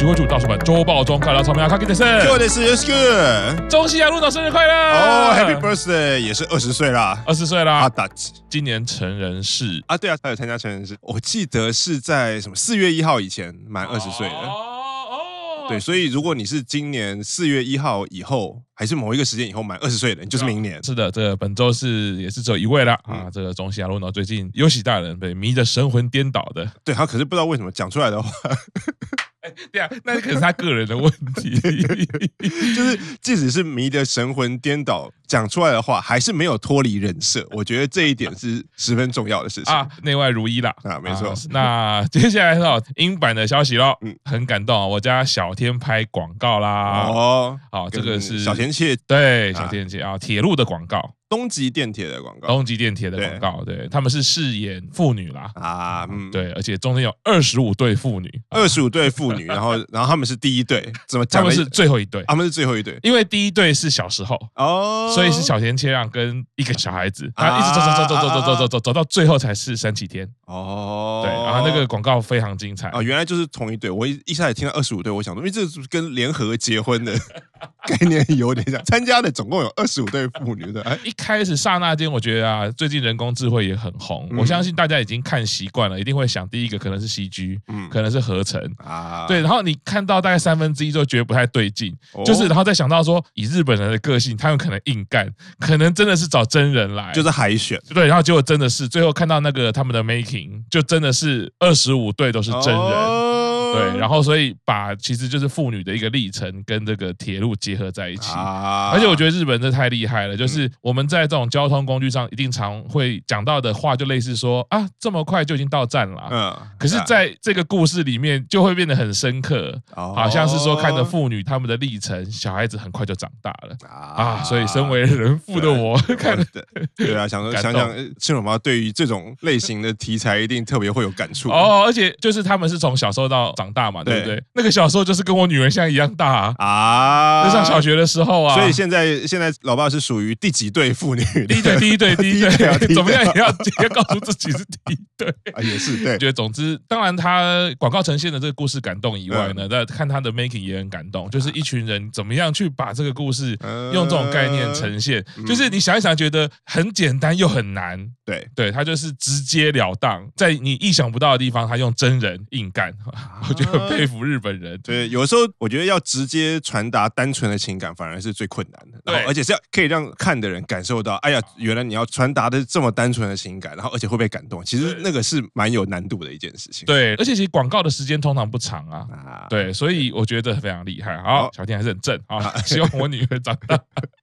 动物是卡徐汇主倒数版周报中看到草莓阿卡给的生，各位的是 Yes Good，中西亚路导生日快乐哦、，Happy Birthday，也是二十岁啦，二十岁啦，阿达，今年成人式啊，对啊，他有参加成人式，我记得是在什么四月一号以前满二十岁的。哦对，所以如果你是今年四月一号以后，还是某一个时间以后满二十岁的，你就是明年。是的，这个本周是也是只有一位了、啊。这个中西亚路呢，最近优喜大人被迷得神魂颠倒的。对，他可是不知道为什么讲出来的话。哎，对啊，那可是他个人的问题，就是即使是迷得神魂颠倒，讲出来的话还是没有脱离人设，我觉得这一点是十分重要的事情啊，内外如一啦啊，没错。啊、那接下来是英版的消息喽，嗯，很感动啊，我家小天拍广告啦，哦，好，这个是小天切，对，小天切啊，铁路的广告。东极电铁的广告，东极电铁的广告，对，对他们是饰演妇女啦，啊，嗯，对，而且中间有二十五对妇女，二十五对妇女，然后，然后他们是第一对，怎么讲？他们是最后一对，他们是最后一对，因为第一对是小时候哦，所以是小田切让跟一个小孩子，他一直走走走走走走走走走走到最后才是三崎天。哦，对，然后那个广告非常精彩。啊，原来就是同一对，我一一开始听到二十五对，我想说，因为这是跟联合结婚的 概念有点像，参加的总共有二十五对妇女的，一开始刹那间。我觉得啊，最近人工智慧也很红，嗯、我相信大家已经看习惯了，一定会想第一个可能是 CG，嗯，可能是合成。啊，对，然后你看到大概三分之一就觉得不太对劲，哦、就是然后再想到说，以日本人的个性，他们可能硬干，可能真的是找真人来，就是海选，对，然后结果真的是最后看到那个他们的 making，就真的是二十五对都是真人。哦对，然后所以把其实就是妇女的一个历程跟这个铁路结合在一起，而且我觉得日本这太厉害了，就是我们在这种交通工具上一定常会讲到的话，就类似说啊，这么快就已经到站了，嗯，可是在这个故事里面就会变得很深刻，好像是说看着。妇女他们的历程，小孩子很快就长大了啊，所以身为人父的我看的，对啊，想说想想青龙妈对于这种类型的题材一定特别会有感触哦，而且就是他们是从小时候到。长大嘛，对不对？那个小时候就是跟我女儿现在一样大啊，啊，就上小学的时候啊。所以现在现在老爸是属于第几对妇女？第一对，第一对，第一对，怎么样也要也要告诉自己是第一对啊，也是对。觉得总之，当然他广告呈现的这个故事感动以外呢，在看他的 making 也很感动，就是一群人怎么样去把这个故事用这种概念呈现，就是你想一想，觉得很简单又很难。对，对他就是直截了当，在你意想不到的地方，他用真人硬干。我觉得很佩服日本人。对，有的时候我觉得要直接传达单纯的情感，反而是最困难的。对，而且是要可以让看的人感受到，哎呀，原来你要传达的这么单纯的情感，然后而且会被感动。其实那个是蛮有难度的一件事情。对，而且其实广告的时间通常不长啊。对，所以我觉得非常厉害。好，小天还是很正啊。希望我女儿长大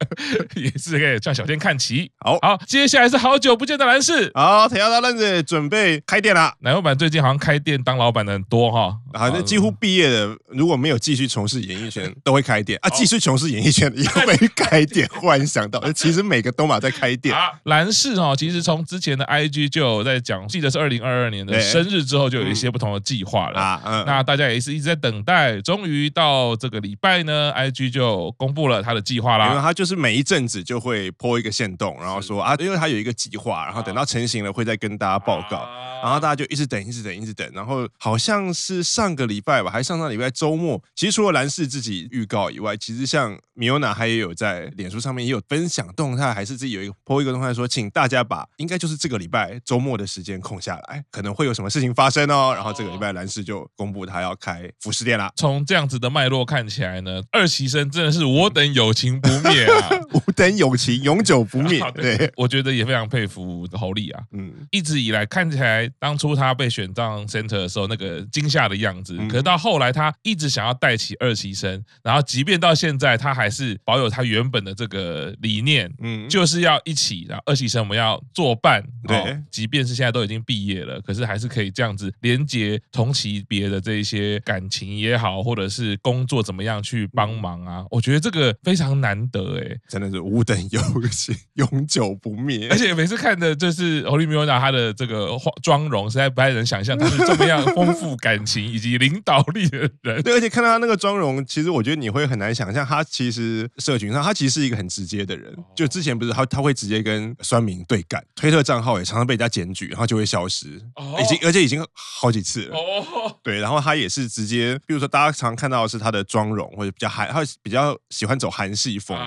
也是可以向小天看齐。好好，接下来是好久不见的男士。好，铁腰大愣子准备开店了。乃木坂最近好像开店当老板的很多哈。好像几乎毕业的，如果没有继续从事演艺圈，都会开店啊。继续从事演艺圈的，也会开店。忽然想到，其实每个都马在开店。蓝氏哦，其实从之前的 IG 就有在讲，记得是二零二二年的生日之后，就有一些不同的计划了啊。那大家也是一直在等待，终于到这个礼拜呢，IG 就公布了他的计划啦。因为他就是每一阵子就会 po 一个线动，然后说啊，因为他有一个计划，然后等到成型了会再跟大家报告。然后大家就一直等，一直等，一直等。然后好像是上个礼拜吧，还上上礼拜周末。其实除了蓝氏自己预告以外，其实像 Miona 他也有在脸书上面也有分享动态，还是自己有一个 po 一个动态说，请大家把应该就是这个礼拜周末的时间空下来，可能会有什么事情发生哦。然后这个礼拜蓝氏就公布他要开服饰店啦。从这样子的脉络看起来呢，二期生真的是我等友情不灭啊，我等友情永久不灭。对，我觉得也非常佩服侯丽啊，嗯，一直以来看起来。当初他被选当 center 的时候，那个惊吓的样子，可是到后来他一直想要带起二期生，然后即便到现在，他还是保有他原本的这个理念，嗯，就是要一起，然后二期生我们要作伴，对，即便是现在都已经毕业了，可是还是可以这样子连接同级别的这一些感情也好，或者是工作怎么样去帮忙啊，我觉得这个非常难得哎，真的是吾等友情永久不灭，而且每次看的就是侯莉米欧娜她的这个化妆容。实在不太能想象她是这么样丰富感情 以及级领导力的人。对，而且看到他那个妆容，其实我觉得你会很难想象，他其实社群上他其实是一个很直接的人。就之前不是他他会直接跟酸民对干，推特账号也常常被人家检举，然后就会消失，已经而且已经好几次了。对，然后他也是直接，比如说大家常看到的是他的妆容或者比较韩，他比较喜欢走韩系风，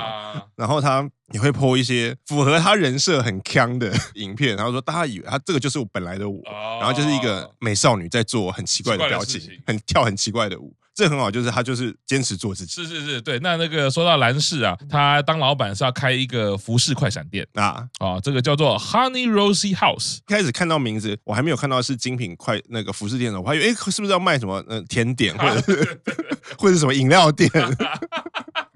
然后他。也会 po 一些符合他人设很锵的 影片，然后说大家以为他这个就是我本来的我，哦、然后就是一个美少女在做很奇怪的表情，很跳很奇怪的舞，这很好，就是他就是坚持做自己。是是是，对。那那个说到兰氏啊，他当老板是要开一个服饰快闪店啊哦，这个叫做 Honey Rosie House。一开始看到名字，我还没有看到是精品快那个服饰店的，我还以为哎是不是要卖什么呃甜点或者是 或者是什么饮料店。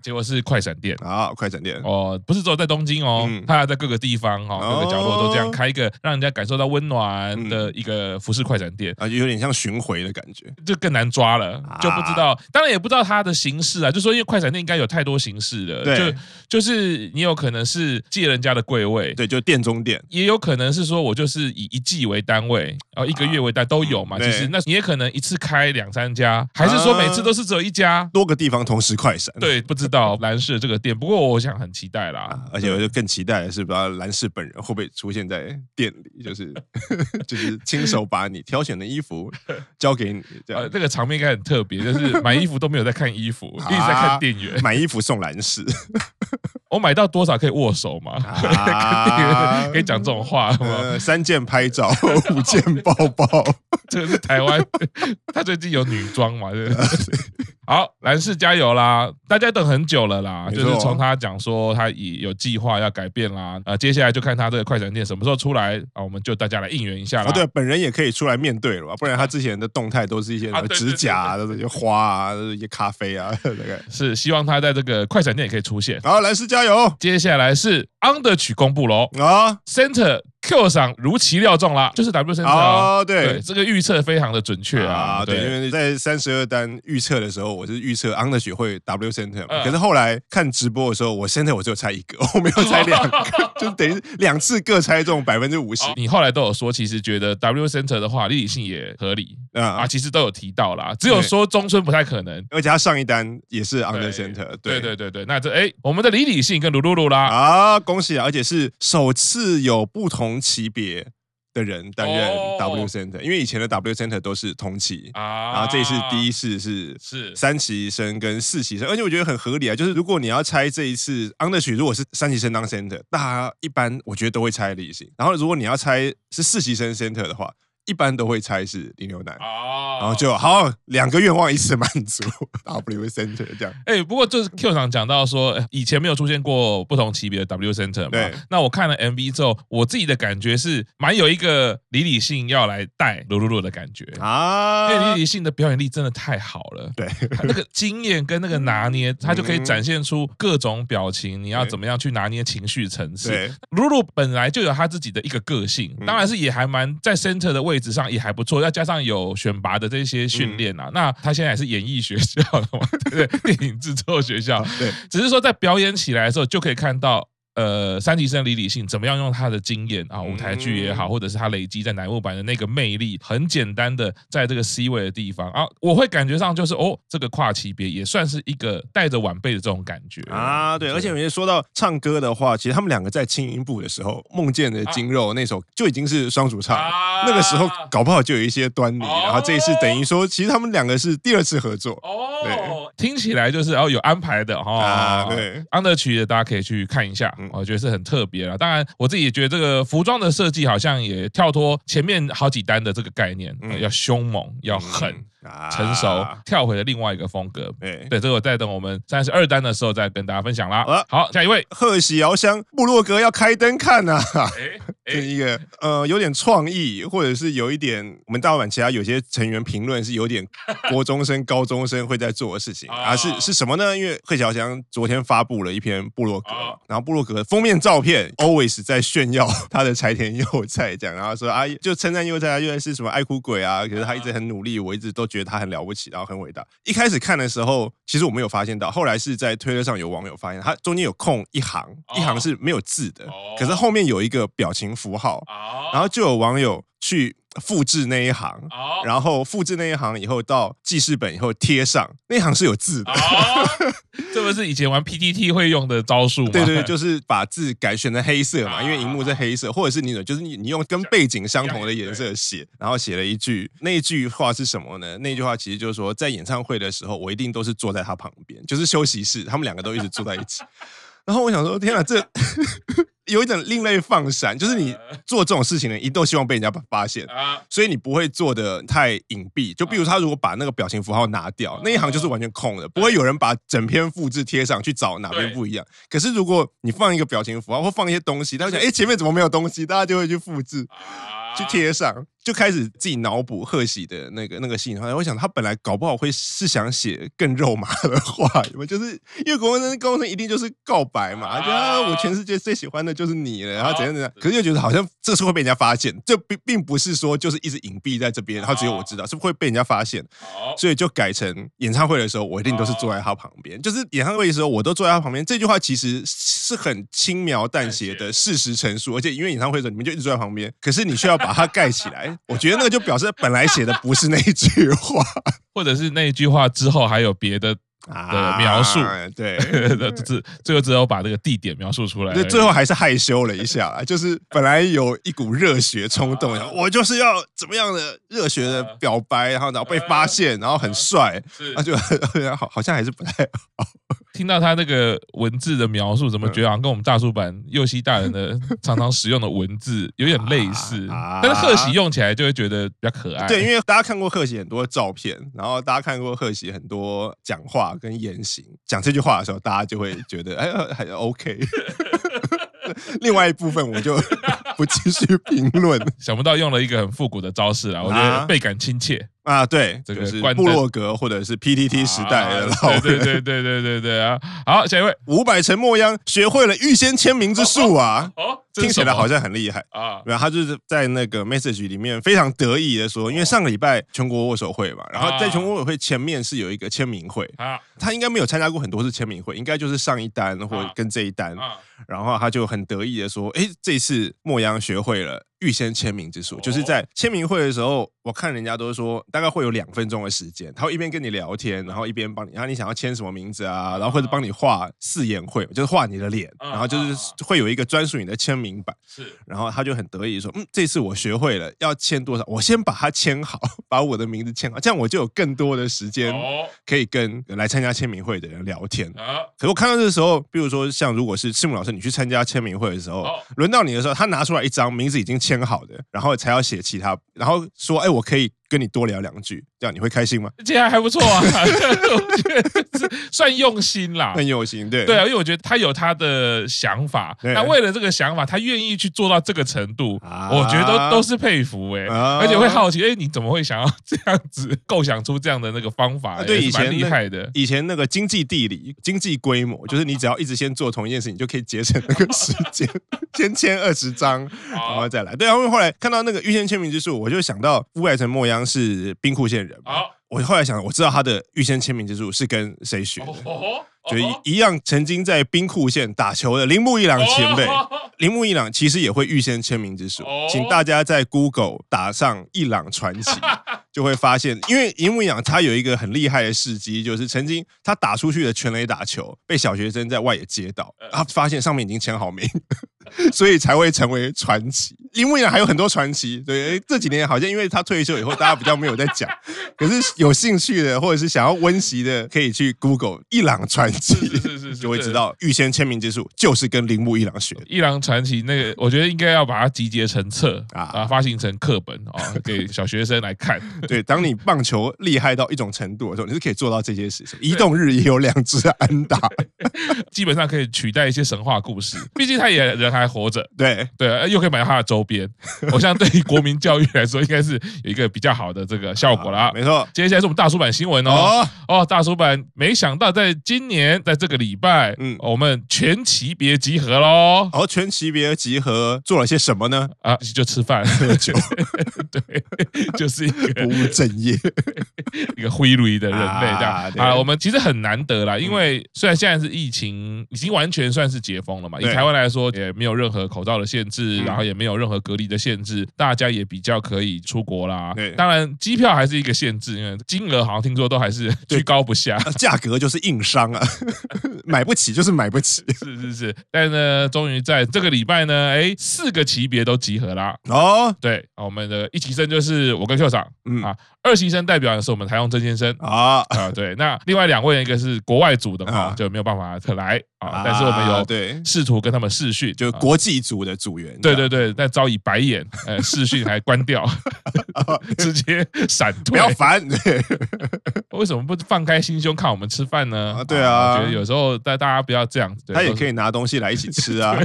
结果是快闪店。啊，快闪店。哦，不是只有在东京哦，嗯、他还在各个地方哈，各个角落都这样开一个，让人家感受到温暖的一个服饰快闪店。啊，就有点像巡回的感觉，就更难抓了，就不知道，当然也不知道它的形式啊，就说因为快闪店应该有太多形式的，对。就就是你有可能是借人家的柜位，对，就店中店，也有可能是说我就是以一季为单位，然后一个月为单都有嘛，其实。那你也可能一次开两三家，还是说每次都是只有一家，多个地方同时快闪，对，不知道兰氏这个。店，不过我想很期待啦，啊、而且我就更期待的是，不知道兰氏本人会不会出现在店里，就是 就是亲手把你挑选的衣服交给你，这样、呃、这个场面应该很特别，就是买衣服都没有在看衣服，啊、一直在看店员，买衣服送兰氏。我买到多少可以握手吗？啊、可以讲这种话吗？呃、三件拍照，五件抱抱。这个是台湾，他最近有女装嘛？对不对？好，兰氏加油啦！大家等很久了啦，就是从他讲说他已有计划要改变啦，呃，接下来就看他这个快闪店什么时候出来啊，我们就大家来应援一下啦。哦，对，本人也可以出来面对了吧，不然他之前的动态都是一些什么指甲啊，都是一些花啊，一些咖啡啊，大 概是希望他在这个快闪店也可以出现。好，兰氏加油！接下来是 Underage 公布喽啊，Center。Q 赏如其料中啦，就是 W Center 哦，对，对，这个预测非常的准确啊，啊对，对，因为在三十二单预测的时候，我是预测 Underage 会 W Center 可是后来看直播的时候，我 Center 我只有猜一个，我没有猜两个，就等于两次各猜中百分之五十。你后来都有说，其实觉得 W Center 的话，立体性也合理。啊，啊，其实都有提到啦，只有说中村不太可能，而且他上一单也是 Under Center，对。对对对，那这哎，我们的李理性跟卢露露啦，啊，恭喜啊，而且是首次有不同级别。的人担任 W Center，因为以前的 W Center 都是同期啊，然后这一次第一次是是三期生跟四期生，而且我觉得很合理啊，就是如果你要猜这一次 Underage 如果是三期生当 Center，大家一般我觉得都会猜立行，然后如果你要猜是四期生 Center 的话。一般都会猜是林牛男，oh, 然后就好两个愿望一次满足，W Center 这样。哎、欸，不过就是 Q 厂讲到说，以前没有出现过不同级别的 W Center 嘛。对。那我看了 MV 之后，我自己的感觉是蛮有一个李李信要来带卢露露的感觉啊，因为李李信的表演力真的太好了。对。那个经验跟那个拿捏，他就可以展现出各种表情，你要怎么样去拿捏情绪层次。对。露露本来就有他自己的一个个性，当然是也还蛮在 Center 的位置。位置上也还不错，再加上有选拔的这些训练啊，嗯、那他现在也是演艺学校的嘛，对不对？电影制作学校，对，只是说在表演起来的时候就可以看到。呃，三级生李李信怎么样用他的经验啊，舞台剧也好，或者是他累积在乃木坂的那个魅力，很简单的在这个 C 位的地方啊，我会感觉上就是哦，这个跨级别也算是一个带着晚辈的这种感觉啊。对，而且有些说到唱歌的话，其实他们两个在轻音部的时候，《梦见的筋肉》那首就已经是双主唱，那个时候搞不好就有一些端倪。然后这一次等于说，其实他们两个是第二次合作哦，听起来就是哦有安排的哈。对，Underage 的大家可以去看一下。我觉得是很特别了，当然我自己也觉得这个服装的设计好像也跳脱前面好几单的这个概念，嗯、要凶猛，要狠。嗯成熟跳回了另外一个风格，对。对，这个我再等我们三十二单的时候再跟大家分享啦。好，下一位，贺喜遥香部落格要开灯看呐，这一个呃有点创意，或者是有一点我们大老板其他有些成员评论是有点 国中生、高中生会在做的事情啊，是是什么呢？因为贺喜遥香昨天发布了一篇部落格，然后部落格封面照片 always 在炫耀 他的柴田佑菜，这样，然后说啊，就称赞佑菜啊，又是什么爱哭鬼啊，可是他一直很努力，我一直都。觉得他很了不起，然后很伟大。一开始看的时候，其实我没有发现到，后来是在推特上有网友发现，他中间有空一行，一行是没有字的，可是后面有一个表情符号，然后就有网友去复制那一行，哦、然后复制那一行以后到记事本以后贴上那一行是有字的，哦、这不是以前玩 PPT 会用的招数吗？对对，就是把字改选成黑色嘛，因为荧幕是黑色，或者是你就是你你用跟背景相同的颜色写，然后写了一句，那一句话是什么呢？那句话其实就是说，在演唱会的时候，我一定都是坐在他旁边，就是休息室，他们两个都一直坐在一起。然后我想说，天哪，这。有一种另类放闪，就是你做这种事情呢，一定都希望被人家发现，所以你不会做的太隐蔽。就比如他如果把那个表情符号拿掉，那一行就是完全空的，不会有人把整篇复制贴上去找哪边不一样。可是如果你放一个表情符号或放一些东西，他会想，哎，前面怎么没有东西？大家就会去复制，去贴上。就开始自己脑补贺喜的那个那个信，然后我想他本来搞不好会是想写更肉麻的话，就是因为国文高中生一定就是告白嘛，觉得、啊、我全世界最喜欢的就是你了，然后怎样怎样，可是又觉得好像这是会被人家发现，这并并不是说就是一直隐蔽在这边，然后只有我知道，是不是会被人家发现，所以就改成演唱会的时候，我一定都是坐在他旁边，就是演唱会的时候我都坐在他旁边。这句话其实是很轻描淡写的事实陈述，而且因为演唱会的时候你们就一直坐在旁边，可是你需要把它盖起来。我觉得那个就表示本来写的不是那一句话，或者是那一句话之后还有别的。的描述，啊、对，只最后只有把这个地点描述出来，对，最后还是害羞了一下，就是本来有一股热血冲动，啊、我就是要怎么样的热血的表白，然后然后被发现，然后很帅，那就 好好像还是不太好。听到他那个文字的描述，怎么觉得好像跟我们大叔版右西大人的 常常使用的文字有点类似？啊、但是贺喜用起来就会觉得比较可爱。对，因为大家看过贺喜很多照片，然后大家看过贺喜很多讲话跟言行，讲这句话的时候，大家就会觉得哎，还 OK。另外一部分我就 不继续评论。想不到用了一个很复古的招式啊，我觉得倍感亲切。啊，对，这个是布洛格或者是 PTT 时代的老人，对对对对对对啊！好，下一位，五百层末央学会了预先签名之术啊！哦，听起来好像很厉害。啊！然后他就是在那个 message 里面非常得意的说，因为上个礼拜全国握手会嘛，然后在全国握手会前面是有一个签名会啊，他应该没有参加过很多次签名会，应该就是上一单或跟这一单，然后他就很得意的说，哎，这次莫央学会了。预先签名之术，就是在签名会的时候，我看人家都说大概会有两分钟的时间，他会一边跟你聊天，然后一边帮你，然后你想要签什么名字啊，然后或者帮你画四眼会，就是画你的脸，然后就是会有一个专属你的签名版。是，然后他就很得意说，嗯，这次我学会了，要签多少，我先把它签好，把我的名字签好，这样我就有更多的时间可以跟来参加签名会的人聊天啊。可是我看到这时候，比如说像如果是赤木老师，你去参加签名会的时候，轮到你的时候，他拿出来一张名字已经签。签好的，然后才要写其他，然后说，哎，我可以。跟你多聊两句，这样你会开心吗？这样还不错啊，我觉得是算用心啦，很用心，对。对啊，因为我觉得他有他的想法，那为了这个想法，他愿意去做到这个程度，我觉得都都是佩服哎，而且会好奇，哎，你怎么会想要这样子构想出这样的那个方法？对，以前厉害的，以前那个经济地理、经济规模，就是你只要一直先做同一件事情，就可以节省那个时间，先签二十张，然后再来。对啊，因为后来看到那个预先签名之术，我就想到伍佰陈末央。是兵库县人嘛？我后来想，我知道他的预先签名之术是跟谁学的，就一样曾经在兵库县打球的铃木一朗前辈。铃木一朗其实也会预先签名之术，请大家在 Google 打上“一朗传奇 ”，就会发现，因为铃木一朗他有一个很厉害的事迹，就是曾经他打出去的全垒打球被小学生在外野接到，他发现上面已经签好名。所以才会成为传奇。铃木一朗还有很多传奇，对，这几年好像因为他退休以后，大家比较没有在讲。可是有兴趣的或者是想要温习的，可以去 Google 一朗传奇，是是是，就会知道预先签名之术就是跟铃木一朗学。一朗传奇那个，我觉得应该要把它集结成册啊，啊，发行成课本啊，给小学生来看。对，当你棒球厉害到一种程度的时候，你是可以做到这些事情。移动日也有两只安打，基本上可以取代一些神话故事。毕竟他也人还活着，对对，又可以买到他的周边，我想对于国民教育来说，应该是有一个比较好的这个效果了。没错，接下来是我们大叔版新闻哦。哦，大叔版，没想到在今年在这个礼拜，嗯，我们全级别集合喽。哦，全级别集合做了些什么呢？啊，就吃饭。喝酒，对，就是一个不务正业。一个灰闾的人类这样。啊。我们其实很难得啦，因为虽然现在是疫情已经完全算是解封了嘛，以台湾来说也没有任何口罩的限制，然后也没有任何隔离的限制，大家也比较可以出国啦。对，当然机票还是一个限制，因为金额好像听说都还是居高不下，价格就是硬伤啊，买不起就是买不起。是是是，但呢，终于在这个礼拜呢，哎，四个级别都集合啦。哦，对，我们的一级生就是我跟 Q 长，嗯啊。二级生代表的是我们台中曾先生啊啊，对，那另外两位一个是国外组的话就没有办法特来啊，但是我们有对试图跟他们试训，就国际组的组员，对对对，但遭以白眼，呃，视讯还关掉，直接闪退，不要烦，为什么不放开心胸看我们吃饭呢？对啊，我觉得有时候大大家不要这样子，他也可以拿东西来一起吃啊，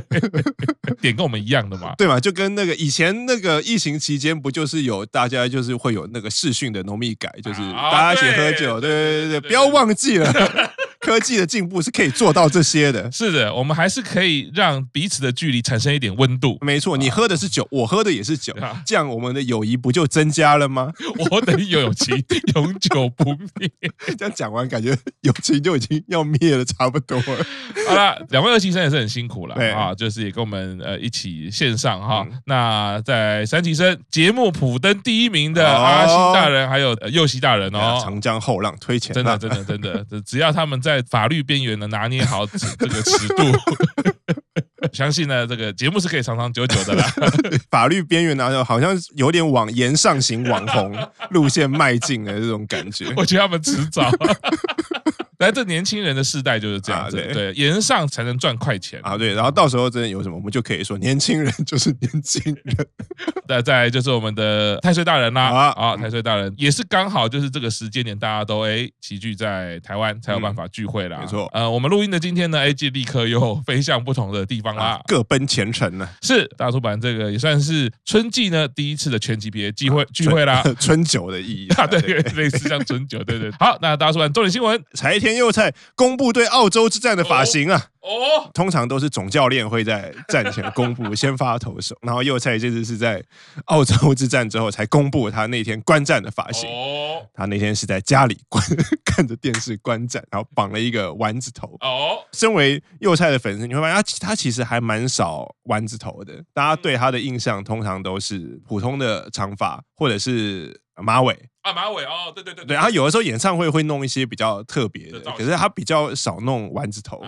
点跟我们一样的嘛，对嘛，就跟那个以前那个疫情期间不就是有大家就是会有那个视讯。的浓密改就是大家一起喝酒，对对对对，不要忘记了，科技的进步是可以做到这些的。是的，我们还是可以让彼此的距离产生一点温度。没错，你喝的是酒，我喝的也是酒，这样我们的友谊不就增加了吗？我的友情永久不灭。这样讲完，感觉友情就已经要灭了，差不多了。好了，两位二期生也是很辛苦了啊，就是也跟我们呃一起线上哈。那在三期生节目普登第一名的阿星大人。还有右西大人哦，长江后浪推前浪，真的真的真的，只要他们在法律边缘的拿捏好这个尺度，相信呢这个节目是可以长长久久的啦。法律边缘呢，好像有点往言上型网红路线迈进的这种感觉。我觉得他们迟早。来，这年轻人的世代就是这样子，对，沿上才能赚快钱啊，对。然后到时候真的有什么，我们就可以说年轻人就是年轻人。那 再来就是我们的太岁大人啦，啊，太岁大人也是刚好就是这个时间点，大家都哎齐聚在台湾才有办法聚会啦。没错，呃，我们录音的今天呢，哎，就立刻又飞向不同的地方啦，各奔前程呢。是大出版这个也算是春季呢第一次的全级别聚会聚会啦，春酒的意义啊，对，类似像春酒，对对。好，那大出版重点新闻，柴田佑菜公布对澳洲之战的发型啊！哦，通常都是总教练会在战前公布先发投手，然后佑菜这次是在澳洲之战之后才公布他那天观战的发型。哦，他那天是在家里观 看着电视观战，然后绑了一个丸子头。哦，身为佑菜的粉丝，你会发现他他其实还蛮少丸子头的。大家对他的印象通常都是普通的长发或者是马尾。啊，马尾哦，对对对，对，然后有的时候演唱会会弄一些比较特别的，可是他比较少弄丸子头，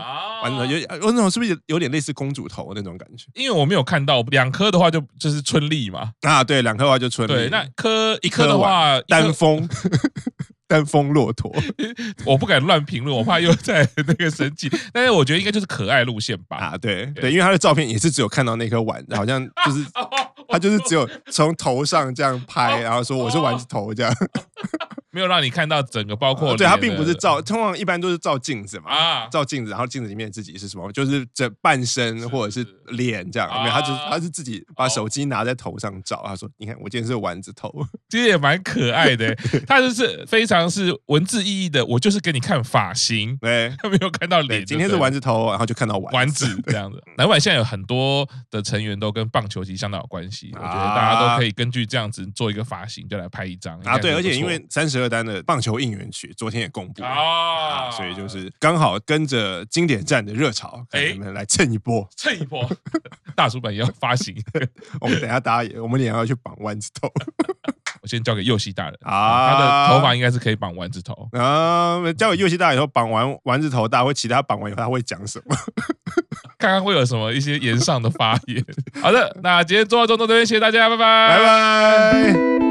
丸子头有有那种是不是有点类似公主头那种感觉？因为我没有看到两颗的话，就就是春丽嘛。啊，对，两颗的话就春丽。对，那颗一颗的话，丹峰，丹峰骆驼。我不敢乱评论，我怕又在那个生气。但是我觉得应该就是可爱路线吧。啊，对对，因为他的照片也是只有看到那颗丸，好像就是。他就是只有从头上这样拍，然后说我是丸子头这样，没有让你看到整个，包括对，他并不是照，通常一般都是照镜子嘛，啊，照镜子，然后镜子里面自己是什么，就是整半身或者是脸这样，没有，他就他是自己把手机拿在头上照，他说你看我今天是丸子头，其实也蛮可爱的，他就是非常是文字意义的，我就是给你看发型，对，他没有看到脸，今天是丸子头，然后就看到丸子。这样子。南晚现在有很多的成员都跟棒球其实相当有关系。我觉得大家都可以根据这样子做一个发型，就来拍一张啊。对，而且因为三十二单的棒球应援曲昨天也公布啊，所以就是刚好跟着经典战的热潮，哎，我们来蹭一波，蹭一波。大叔版也要发行，我们等下大家也，我们也要去绑丸子头。我先交给右西大人啊，他的头发应该是可以绑丸子头啊。交给右西大人以后，绑完丸子头，大家会其他绑完以后他会讲什么？看看会有什么一些言上的发言。好的，那今天做到这这边，谢谢大家，拜拜，拜拜。